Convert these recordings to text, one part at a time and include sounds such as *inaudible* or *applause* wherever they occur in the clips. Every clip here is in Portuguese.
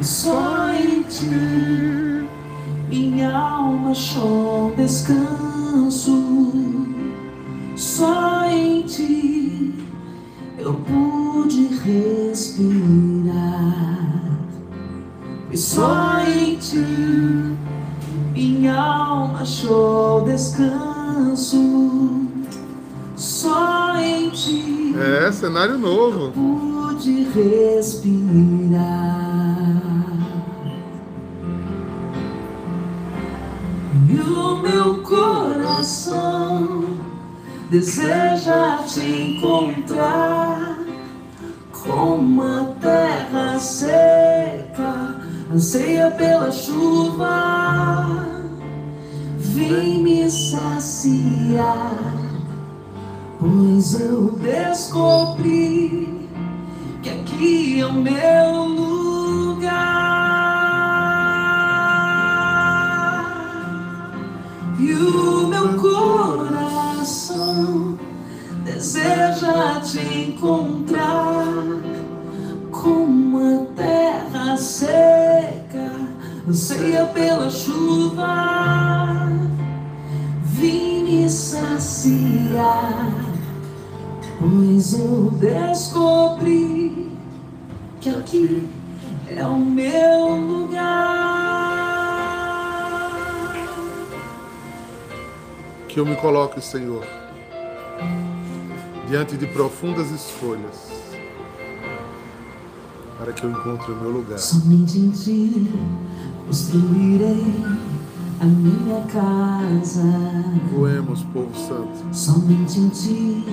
E só em ti minha alma achou descanso. Só em ti eu pude respirar. E só em ti minha alma achou descanso. Só em ti É, cenário novo. pude respirar. E o meu coração deseja te encontrar como a terra seca anseia pela chuva. Vem me saciar Pois eu descobri que aqui é o meu lugar. E o meu coração deseja te encontrar como a terra seca anseia pela chuva. Vim me saciar, pois eu descobri que aqui é o meu lugar. Eu me coloque, Senhor, diante de profundas escolhas, para que eu encontre o meu lugar. Somente em ti construirei a minha casa. Voemos, povo santo. Somente em ti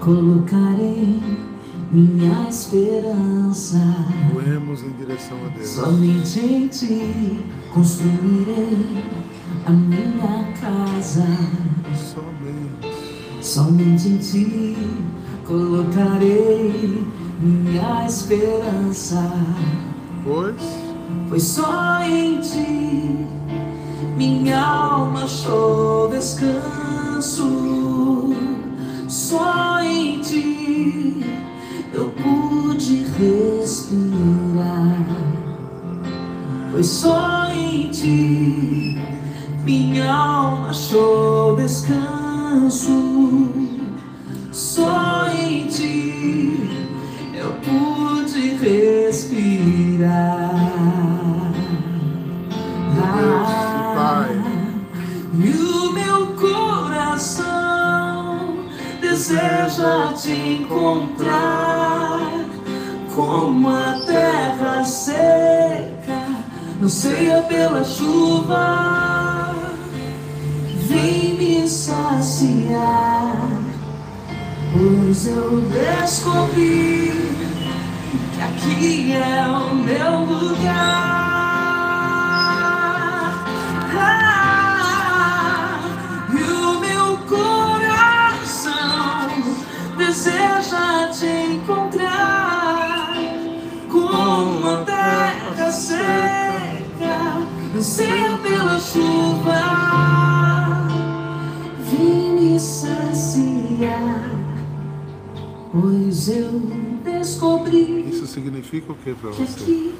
colocarei minha esperança. Voemos em direção a Deus. Somente em ti construirei a minha casa. Somente. Somente em ti colocarei minha esperança. Pois Pois só em ti minha alma achou descanso. Só em ti eu pude respirar. Pois só em ti minha alma achou descanso. Só em ti eu pude respirar. Pai. E o meu coração deseja te encontrar como a terra seca anseia pela chuva. Saciar, pois eu descobri que aqui é o meu lugar. Ah, e o meu coração deseja te encontrar como a terra seca, anseia pela chuva. Pois eu descobri isso significa o que para que você? aqui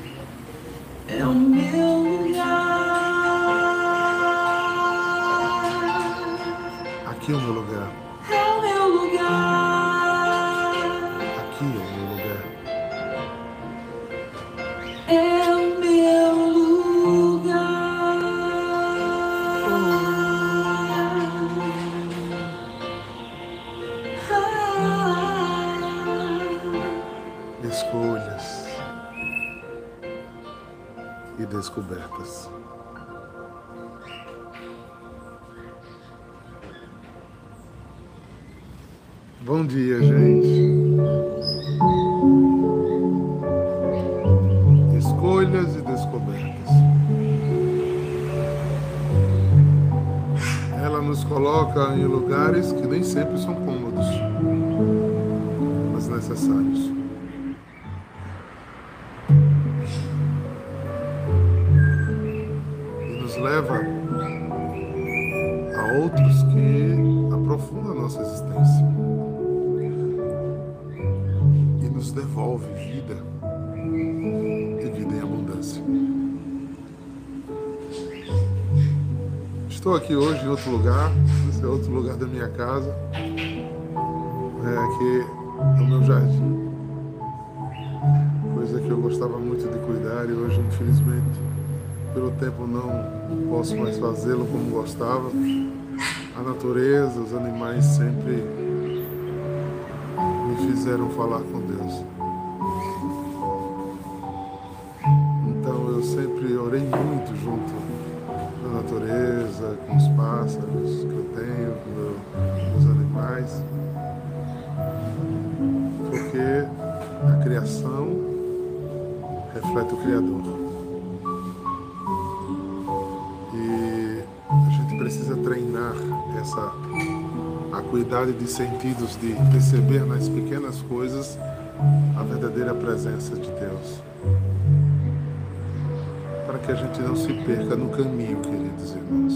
é o meu lugar. Aqui é o meu lugar. bom dia, gente. Escolhas e descobertas. Ela nos coloca em lugares que nem sempre são cômodos, mas necessários. Estou aqui hoje em outro lugar, esse é outro lugar da minha casa, é aqui no meu jardim, coisa que eu gostava muito de cuidar e hoje, infelizmente, pelo tempo não posso mais fazê-lo como gostava. A natureza, os animais sempre me fizeram falar com Deus. Então eu sempre orei muito junto da natureza, com os pássaros que eu tenho, com os animais, porque a criação reflete o Criador. E a gente precisa treinar essa acuidade de sentidos, de perceber nas pequenas coisas a verdadeira presença de Deus que a gente não se perca no caminho, queridos irmãos.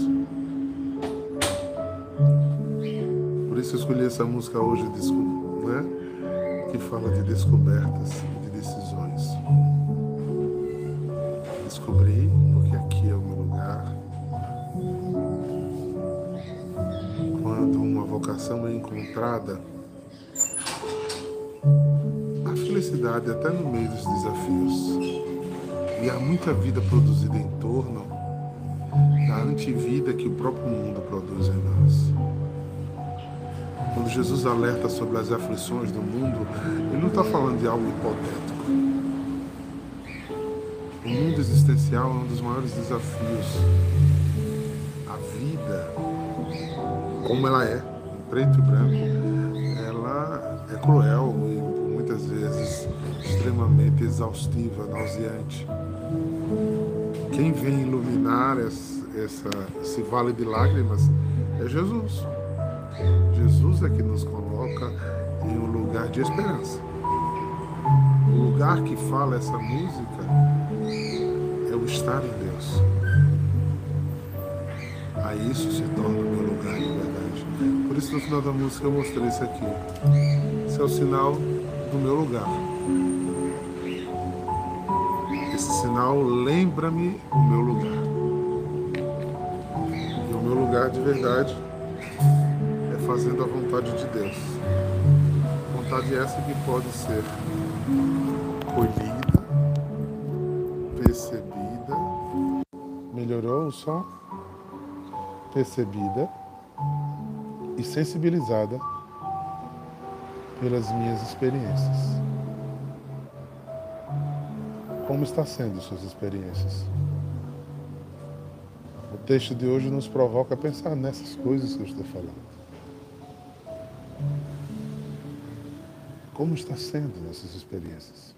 Por isso eu escolhi essa música hoje, né? que fala de descobertas e de decisões. Descobri, porque aqui é o meu lugar. Quando uma vocação é encontrada, a felicidade até no meio dos desafios e há muita vida produzida em torno da antivida que o próprio mundo produz em nós. Quando Jesus alerta sobre as aflições do mundo, ele não está falando de algo hipotético. O mundo existencial é um dos maiores desafios. A vida, como ela é, preto e branco, ela é cruel muitas vezes extremamente exaustiva, nauseante. Quem vem iluminar essa, esse vale de lágrimas é Jesus. Jesus é que nos coloca em um lugar de esperança. O lugar que fala essa música é o estar em Deus. Aí isso se torna o meu lugar de verdade. Por isso no final da música eu mostrei isso aqui. Esse é o sinal meu lugar sinal lembra-me o meu lugar. E o meu lugar de verdade é fazendo a vontade de Deus. Vontade essa que pode ser colhida, percebida. Melhorou o som? Percebida e sensibilizada pelas minhas experiências. Como está sendo suas experiências? O texto de hoje nos provoca a pensar nessas coisas que eu estou falando. Como está sendo nossas experiências?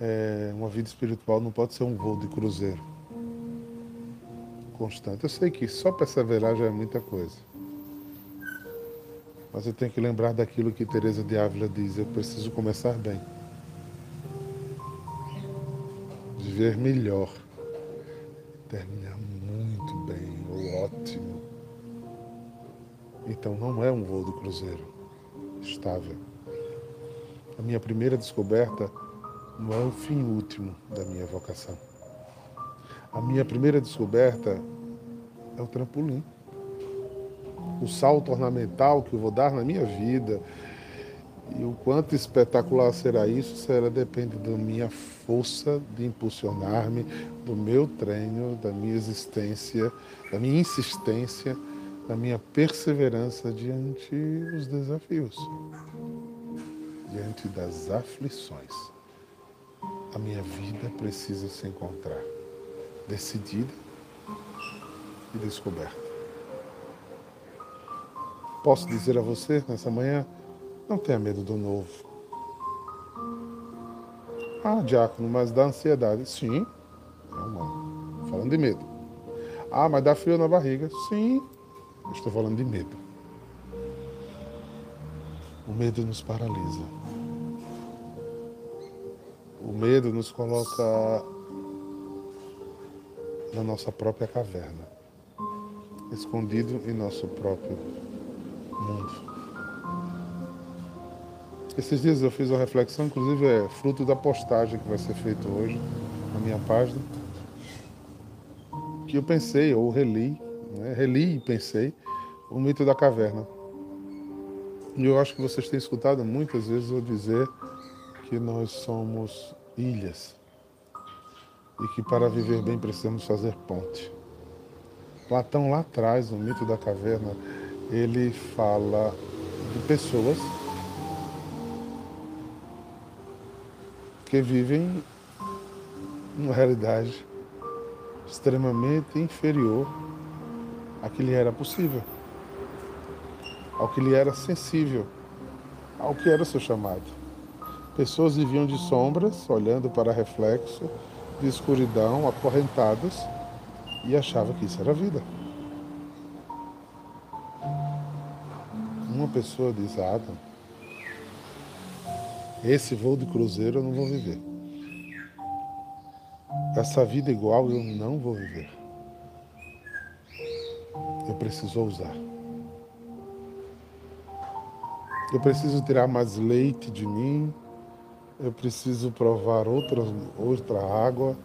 É, uma vida espiritual não pode ser um voo de cruzeiro constante. Eu sei que só perseverar já é muita coisa. Mas eu tenho que lembrar daquilo que Teresa de Ávila diz, eu preciso começar bem. viver melhor, terminar muito bem ou ótimo. Então não é um voo do cruzeiro estável. A minha primeira descoberta não é o fim último da minha vocação. A minha primeira descoberta é o trampolim. O salto ornamental que eu vou dar na minha vida, e o quanto espetacular será isso, será depende da minha força de impulsionar-me, do meu treino, da minha existência, da minha insistência, da minha perseverança diante dos desafios, diante das aflições. A minha vida precisa se encontrar decidida e descoberta. Posso dizer a você nessa manhã? Não tenha medo do novo. Ah, diácono, mas da ansiedade. Sim, não, não. Falando de medo. Ah, mas dá frio na barriga. Sim, estou falando de medo. O medo nos paralisa. O medo nos coloca na nossa própria caverna, escondido em nosso próprio mundo. Esses dias eu fiz uma reflexão, inclusive é fruto da postagem que vai ser feita hoje na minha página, que eu pensei, ou reli, né? reli e pensei, o mito da caverna. E eu acho que vocês têm escutado muitas vezes eu dizer que nós somos ilhas e que para viver bem precisamos fazer ponte. Platão lá atrás, no mito da caverna, ele fala de pessoas que vivem uma realidade extremamente inferior à que lhe era possível, ao que lhe era sensível, ao que era seu chamado. Pessoas viviam de sombras, olhando para reflexo de escuridão, acorrentadas, e achavam que isso era vida. Uma pessoa diz, Adam, esse voo de cruzeiro eu não vou viver. Essa vida igual eu não vou viver. Eu preciso ousar. Eu preciso tirar mais leite de mim. Eu preciso provar outra, outra água.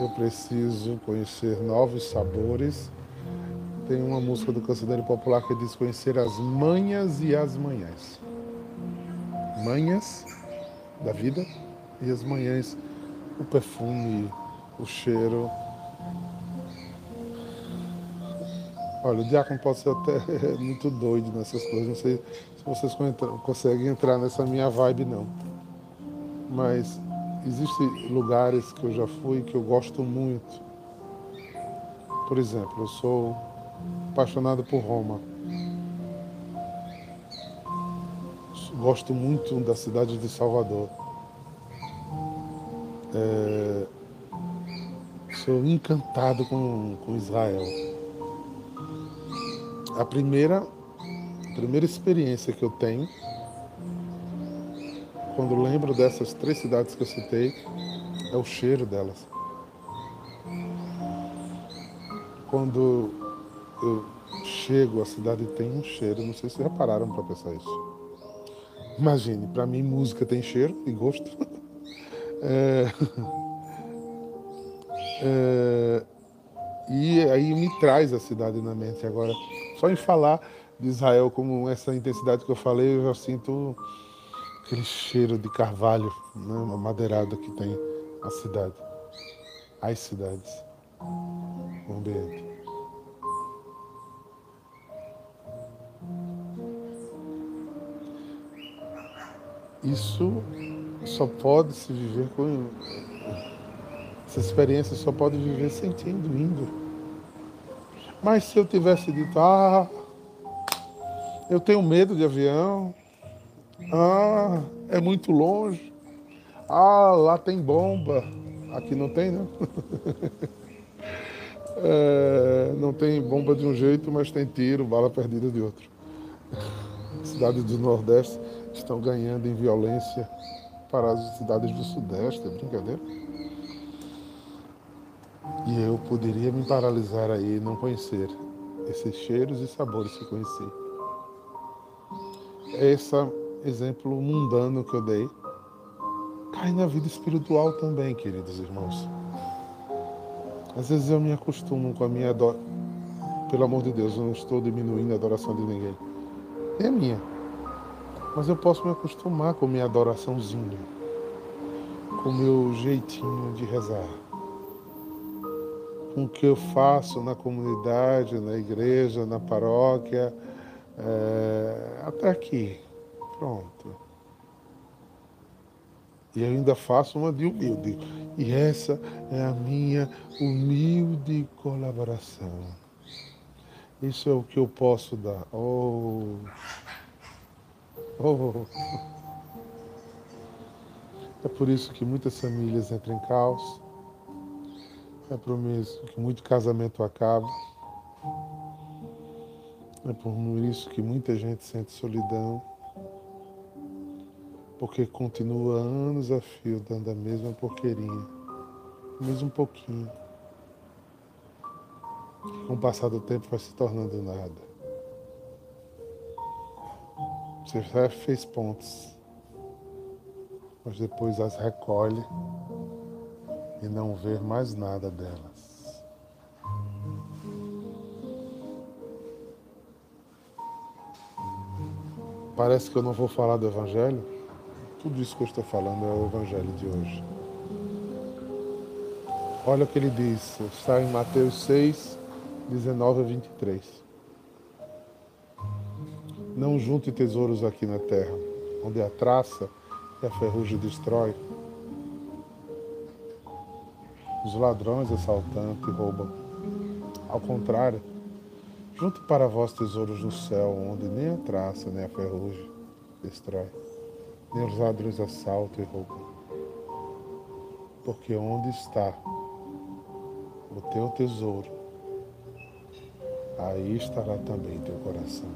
Eu preciso conhecer novos sabores. Tem uma música do cancioneiro popular que diz conhecer as manhas e as manhãs. Manhas da vida e as manhãs, o perfume, o cheiro. Olha, o diácono pode ser até *laughs* muito doido nessas coisas, não sei se vocês conseguem entrar nessa minha vibe não. Mas existem lugares que eu já fui que eu gosto muito. Por exemplo, eu sou apaixonado por Roma. Gosto muito da cidade de Salvador. É, sou encantado com, com Israel. A primeira, a primeira experiência que eu tenho, quando lembro dessas três cidades que eu citei, é o cheiro delas. Quando eu chego, a cidade tem um cheiro, não sei se repararam para pensar isso. Imagine, para mim música tem cheiro e gosto. *laughs* É... *laughs* É... E aí me traz a cidade na mente agora. Só em falar de Israel como essa intensidade que eu falei, eu já sinto aquele cheiro de carvalho, né, uma madeirada que tem a cidade, as cidades, o ambiente. Isso só pode se viver com. Essa experiência só pode viver sentindo, indo. Mas se eu tivesse dito, ah, eu tenho medo de avião, ah, é muito longe, ah, lá tem bomba, aqui não tem, não. *laughs* é, não tem bomba de um jeito, mas tem tiro, bala perdida de outro. *laughs* Cidade do Nordeste estão ganhando em violência para as cidades do Sudeste, é brincadeira? E eu poderia me paralisar aí e não conhecer esses cheiros e sabores que conheci. Esse exemplo mundano que eu dei cai na vida espiritual também, queridos irmãos. Às vezes eu me acostumo com a minha adoração. Pelo amor de Deus, eu não estou diminuindo a adoração de ninguém. É minha. Mas eu posso me acostumar com minha adoraçãozinha, com meu jeitinho de rezar, com o que eu faço na comunidade, na igreja, na paróquia, é, até aqui. Pronto. E ainda faço uma de humilde. E essa é a minha humilde colaboração. Isso é o que eu posso dar. Oh. Oh. É por isso que muitas famílias entram em caos. É por isso que muito casamento acaba. É por isso que muita gente sente solidão. Porque continua anos a fio dando a mesma porqueirinha. Mesmo um pouquinho. Com o passar do tempo vai se tornando nada. Você já fez pontes, mas depois as recolhe e não ver mais nada delas. Parece que eu não vou falar do Evangelho. Tudo isso que eu estou falando é o Evangelho de hoje. Olha o que ele diz, está em Mateus 6, 19 a 23. Não junte tesouros aqui na terra, onde a traça e a ferrugem destrói os ladrões assaltantes roubam. Ao contrário, junte para vós tesouros no céu, onde nem a traça nem a ferrugem destrói, nem os ladrões assaltam e roubam. Porque onde está o teu tesouro, aí estará também teu coração.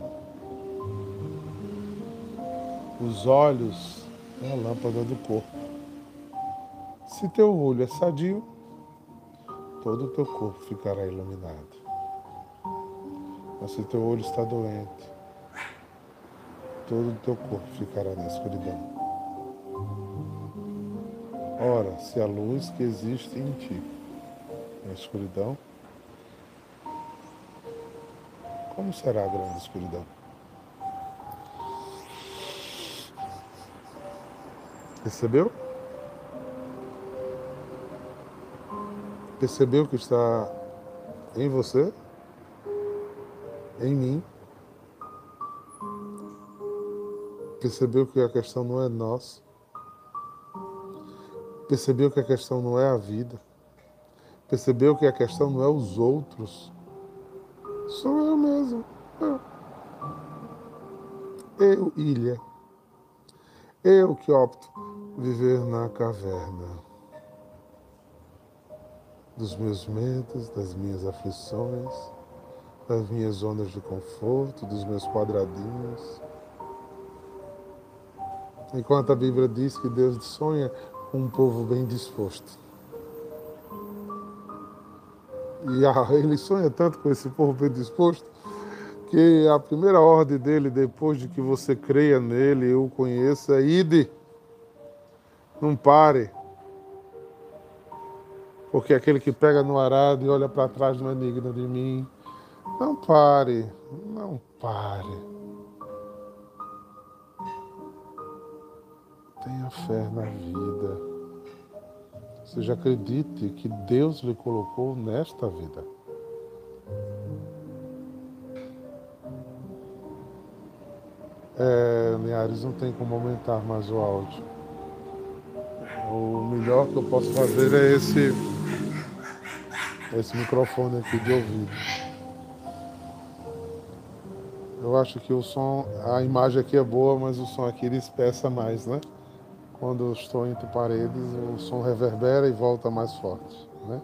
Os olhos é a lâmpada do corpo. Se teu olho é sadio, todo o teu corpo ficará iluminado. Mas se teu olho está doente, todo o teu corpo ficará na escuridão. Ora, se a luz que existe em ti é a escuridão, como será a grande escuridão? Percebeu? Percebeu que está em você, em mim. Percebeu que a questão não é nós. Percebeu que a questão não é a vida. Percebeu que a questão não é os outros. Sou eu mesmo. Eu. Eu, ilha. Eu que opto viver na caverna dos meus medos, das minhas aflições, das minhas zonas de conforto, dos meus quadradinhos. Enquanto a Bíblia diz que Deus sonha com um povo bem disposto. E *laughs* ele sonha tanto com esse povo bem disposto que a primeira ordem dele, depois de que você creia nele e o conheça, é ide. Não pare. Porque aquele que pega no arado e olha para trás não é digno de mim. Não pare, não pare. Tenha fé na vida. Seja acredite que Deus lhe colocou nesta vida. É, Linhares, não tem como aumentar mais o áudio. Melhor que eu posso fazer é esse esse microfone aqui de ouvido. Eu acho que o som, a imagem aqui é boa, mas o som aqui ele espessa mais, né? Quando eu estou entre paredes, o som reverbera e volta mais forte, né?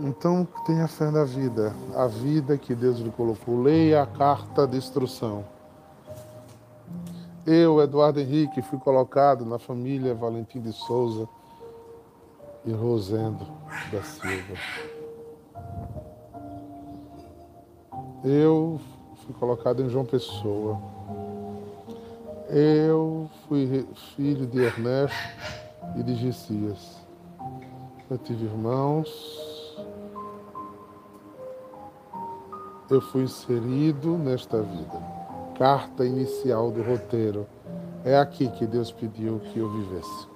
Então, tenha fé na vida, a vida que Deus lhe colocou. Leia a carta de instrução. Eu, Eduardo Henrique, fui colocado na família Valentim de Souza e Rosendo da Silva. Eu fui colocado em João Pessoa. Eu fui filho de Ernesto e de Gessias. Eu tive irmãos. Eu fui inserido nesta vida. Carta inicial do roteiro. É aqui que Deus pediu que eu vivesse.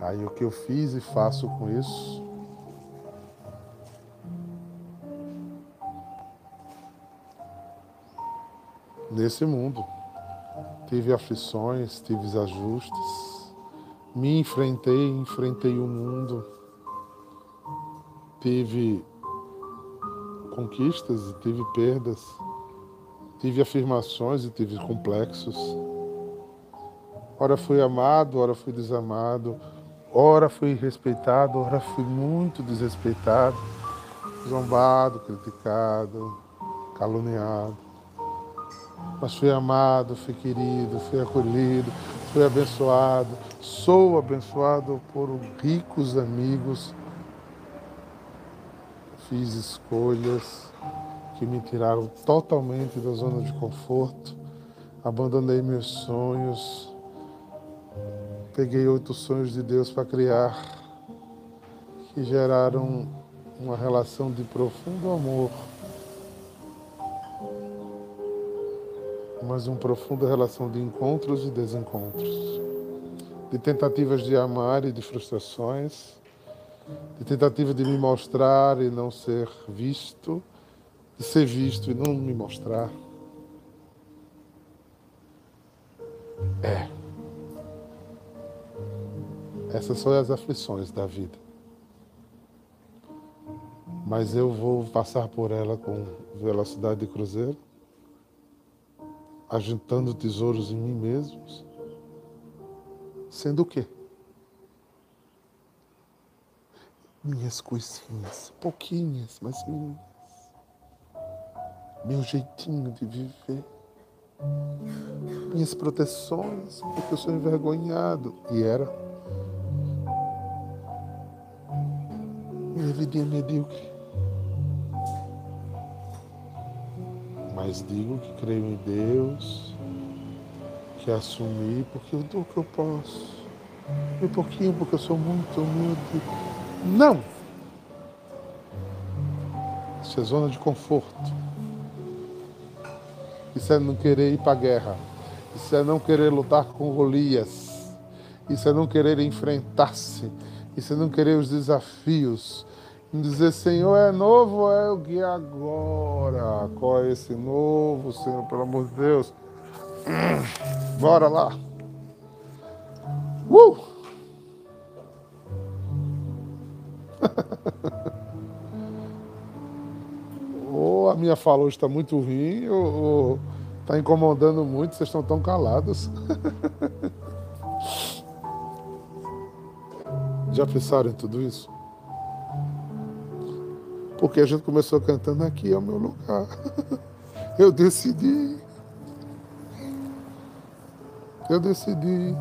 Aí o que eu fiz e faço com isso? Nesse mundo. Tive aflições, tive ajustes, me enfrentei, enfrentei o mundo, tive conquistas e tive perdas, tive afirmações e tive complexos. Ora fui amado, ora fui desamado, ora fui respeitado, ora fui muito desrespeitado, zombado, criticado, caluniado. Mas fui amado, fui querido, fui acolhido, fui abençoado, sou abençoado por ricos amigos. Fiz escolhas que me tiraram totalmente da zona de conforto, abandonei meus sonhos, peguei outros sonhos de Deus para criar, que geraram uma relação de profundo amor mas uma profunda relação de encontros e desencontros, de tentativas de amar e de frustrações, de tentativa de me mostrar e não ser visto, de ser visto e não me mostrar. É. Essas são as aflições da vida. Mas eu vou passar por ela com velocidade de cruzeiro agitando tesouros em mim mesmos, sendo o quê? Minhas coisinhas, pouquinhas, mas minhas. Meu jeitinho de viver. Minhas proteções, porque eu sou envergonhado. E era. Minha vidinha medíocre. mas digo que creio em Deus, que assumi porque eu dou o que eu posso. Um pouquinho porque eu sou muito humilde. Não! Isso é zona de conforto. Isso é não querer ir para a guerra. Isso é não querer lutar com Golias. Isso é não querer enfrentar-se. Isso é não querer os desafios dizer, Senhor, é novo é o que agora? Qual é esse novo, Senhor, pelo amor de Deus? Hum, bora lá. Uh! Minha fala hoje está muito ruim, ou está incomodando muito, vocês estão tão calados. *laughs* Já pensaram em tudo isso? Porque a gente começou cantando aqui é o meu lugar. *laughs* Eu decidi. Eu decidi.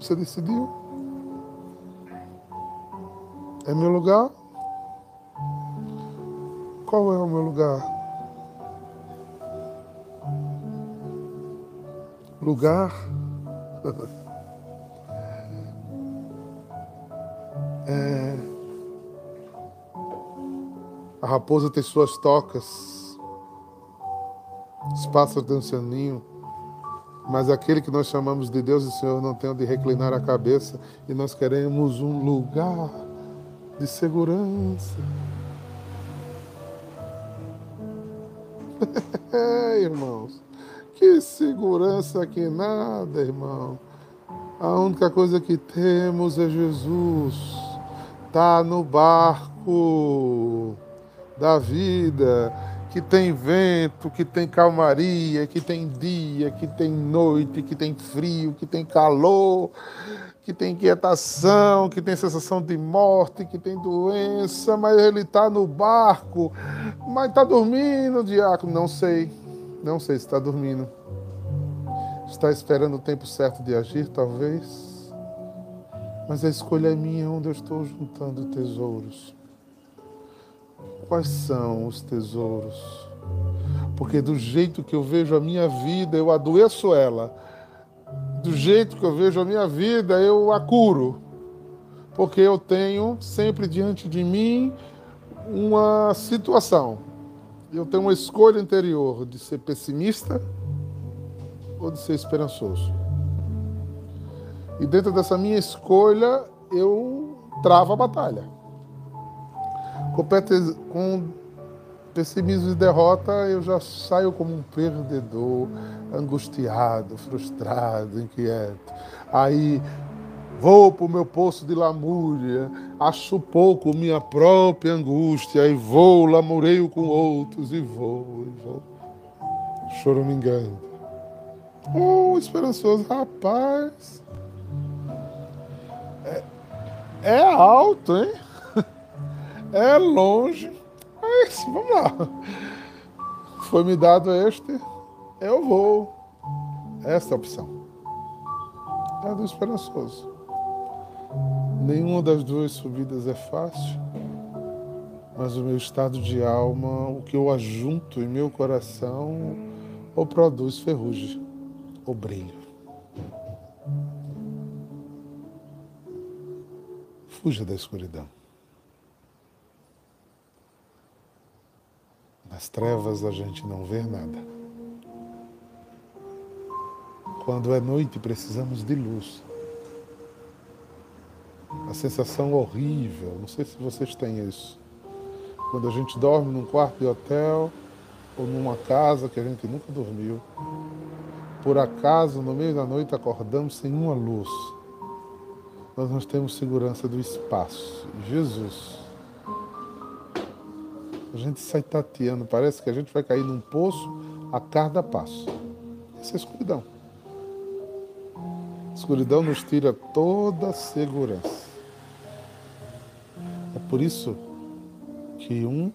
Você decidiu? É meu lugar? Qual é o meu lugar? Lugar? *laughs* é a raposa tem suas tocas, os pássaros têm seu ninho, mas aquele que nós chamamos de Deus e Senhor não tem onde reclinar a cabeça e nós queremos um lugar de segurança. É, irmãos, que segurança que nada, irmão. A única coisa que temos é Jesus. Tá no barco da vida, que tem vento, que tem calmaria, que tem dia, que tem noite, que tem frio, que tem calor, que tem quietação, que tem sensação de morte, que tem doença, mas ele está no barco, mas está dormindo, diácono. Não sei, não sei se está dormindo. Está esperando o tempo certo de agir, talvez. Mas a escolha é minha onde eu estou juntando tesouros quais são os tesouros. Porque do jeito que eu vejo a minha vida, eu adoeço ela. Do jeito que eu vejo a minha vida, eu a curo. Porque eu tenho sempre diante de mim uma situação. Eu tenho uma escolha interior de ser pessimista ou de ser esperançoso. E dentro dessa minha escolha, eu travo a batalha. Com pessimismo e derrota, eu já saio como um perdedor, angustiado, frustrado, inquieto. Aí vou para o meu poço de lamúria, acho pouco minha própria angústia, e vou, lamureio com outros, e vou, e vou. Choro me engano. Oh, esperançoso, rapaz. É, é alto, hein? *laughs* É longe. Mas vamos lá. Foi me dado este, eu vou. Esta opção. É do esperançoso. Nenhuma das duas subidas é fácil, mas o meu estado de alma, o que eu ajunto em meu coração, ou produz ferrugem, ou brilho. Fuja da escuridão. Nas trevas a gente não vê nada. Quando é noite precisamos de luz. A sensação horrível, não sei se vocês têm isso. Quando a gente dorme num quarto de hotel ou numa casa que a gente nunca dormiu, por acaso no meio da noite acordamos sem uma luz. Nós não temos segurança do espaço. Jesus. A gente sai tateando, parece que a gente vai cair num poço a cada passo. Essa é escuridão. A escuridão nos tira toda a segurança. É por isso que um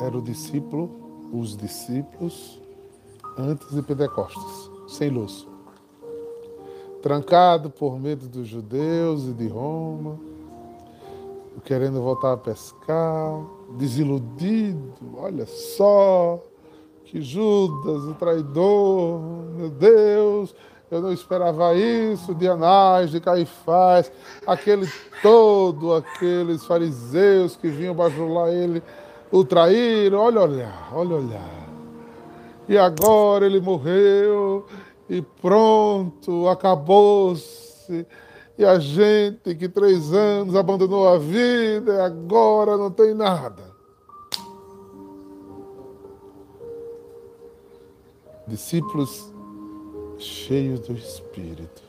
era o discípulo, os discípulos antes de Pentecostes, sem luz. Trancado por medo dos judeus e de Roma, querendo voltar a pescar, desiludido, olha só, que Judas, o traidor, meu Deus, eu não esperava isso de Anás, de Caifás, aquele todo, aqueles fariseus que vinham bajular ele, o traíram, olha olhar, olha olhar. E agora ele morreu e pronto, acabou-se. E a gente que três anos abandonou a vida agora não tem nada. Discípulos cheios do Espírito.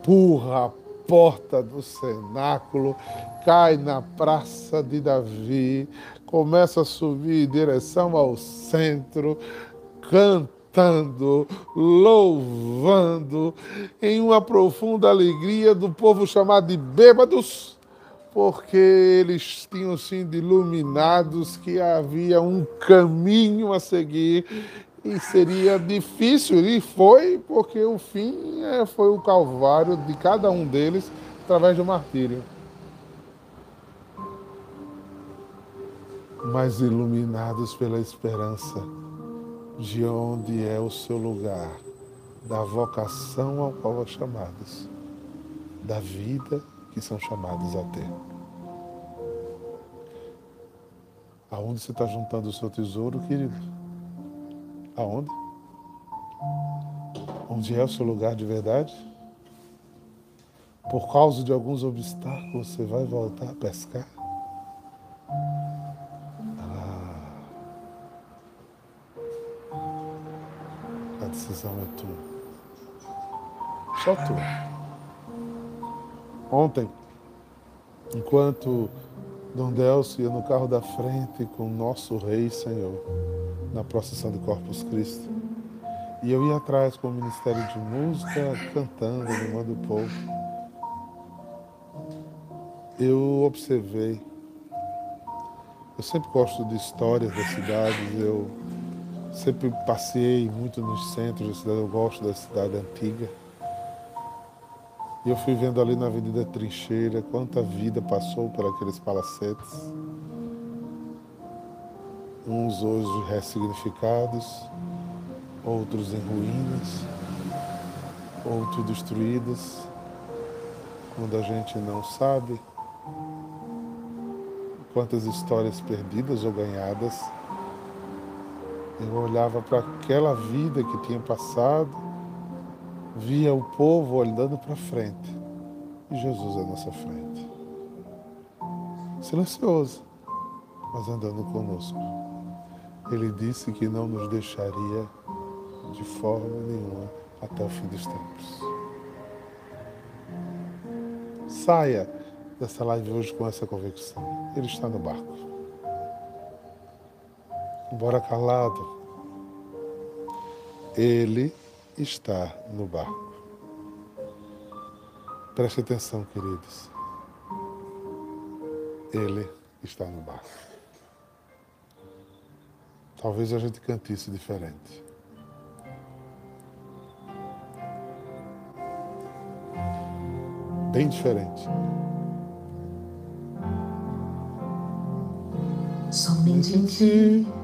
Empurra a porta do cenáculo, cai na praça de Davi, começa a subir em direção ao centro, cantando, louvando, em uma profunda alegria do povo chamado de bêbados, porque eles tinham sido iluminados que havia um caminho a seguir e seria difícil, e foi, porque o fim é, foi o calvário de cada um deles através do martírio. Mas iluminados pela esperança de onde é o seu lugar, da vocação ao qual é chamados, da vida que são chamados a ter. Aonde você está juntando o seu tesouro, querido? Aonde? Onde é o seu lugar de verdade? Por causa de alguns obstáculos, você vai voltar a pescar? Decisão é tua. Só tua. Ontem, enquanto Dom Delcio ia no carro da frente com o nosso Rei Senhor, na procissão do Corpus Christi, e eu ia atrás com o Ministério de Música, cantando, animando o povo, eu observei. Eu sempre gosto de histórias das cidades, eu Sempre passei muito nos centros da cidade, eu gosto da cidade antiga. E eu fui vendo ali na Avenida Trincheira quanta vida passou por aqueles palacetes. Uns hoje ressignificados, outros em ruínas, outros destruídos, quando a gente não sabe quantas histórias perdidas ou ganhadas eu olhava para aquela vida que tinha passado, via o povo olhando para frente e Jesus à nossa frente. Silencioso, mas andando conosco. Ele disse que não nos deixaria de forma nenhuma até o fim dos tempos. Saia dessa live hoje com essa convicção. Ele está no barco embora calado, ele está no barco. Preste atenção, queridos. Ele está no barco. Talvez a gente cante isso diferente. Bem diferente. Somente em ti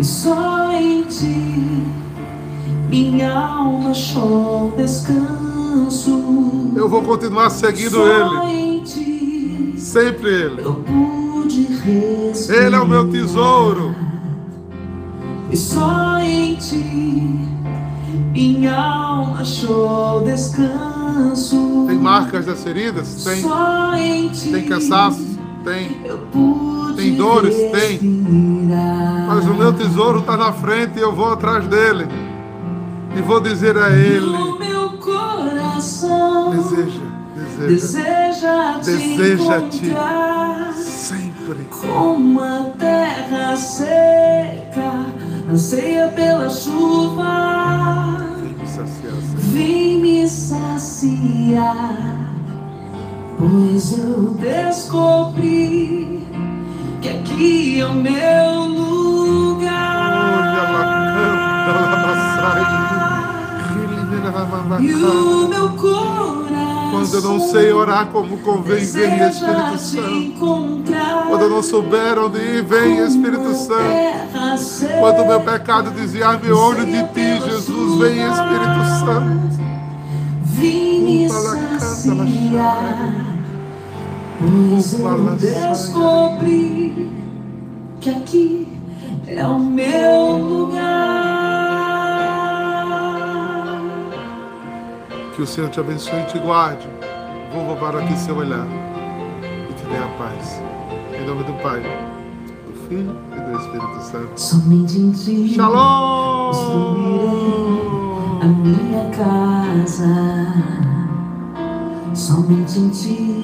E só em ti minha alma achou descanso. Eu vou continuar seguindo Só Ele. ti Sempre Ele. eu pude respirar. Ele é o meu tesouro. E só em ti minha alma achou descanso. Tem marcas das feridas? Tem. Ti Tem cansaço? Tem. Tem dores? Tem. Mas o meu tesouro está na frente e eu vou atrás dele. E vou dizer a ele: o meu coração deseja, deseja, deseja te Deseja-te. encontrar sempre. como a terra seca anseia pela chuva. Vem me saciar. Vem me saciar, pois eu descobri que aqui é o meu lugar. E o meu coração Quando eu não sei orar como convém, vem Espírito Santo. Quando eu não souber onde ir, vem Espírito Santo. Quando o meu pecado desviar-me olho de ti, Jesus, vem Espírito Santo. Vim me saciar, pois eu descobri que aqui é o meu lugar. Que o Senhor te abençoe e te guarde. Vou roubar aqui seu olhar e te dê a paz. Em nome do Pai, do Filho e do Espírito Santo. Somente em ti Shalom! a minha casa. Somente em ti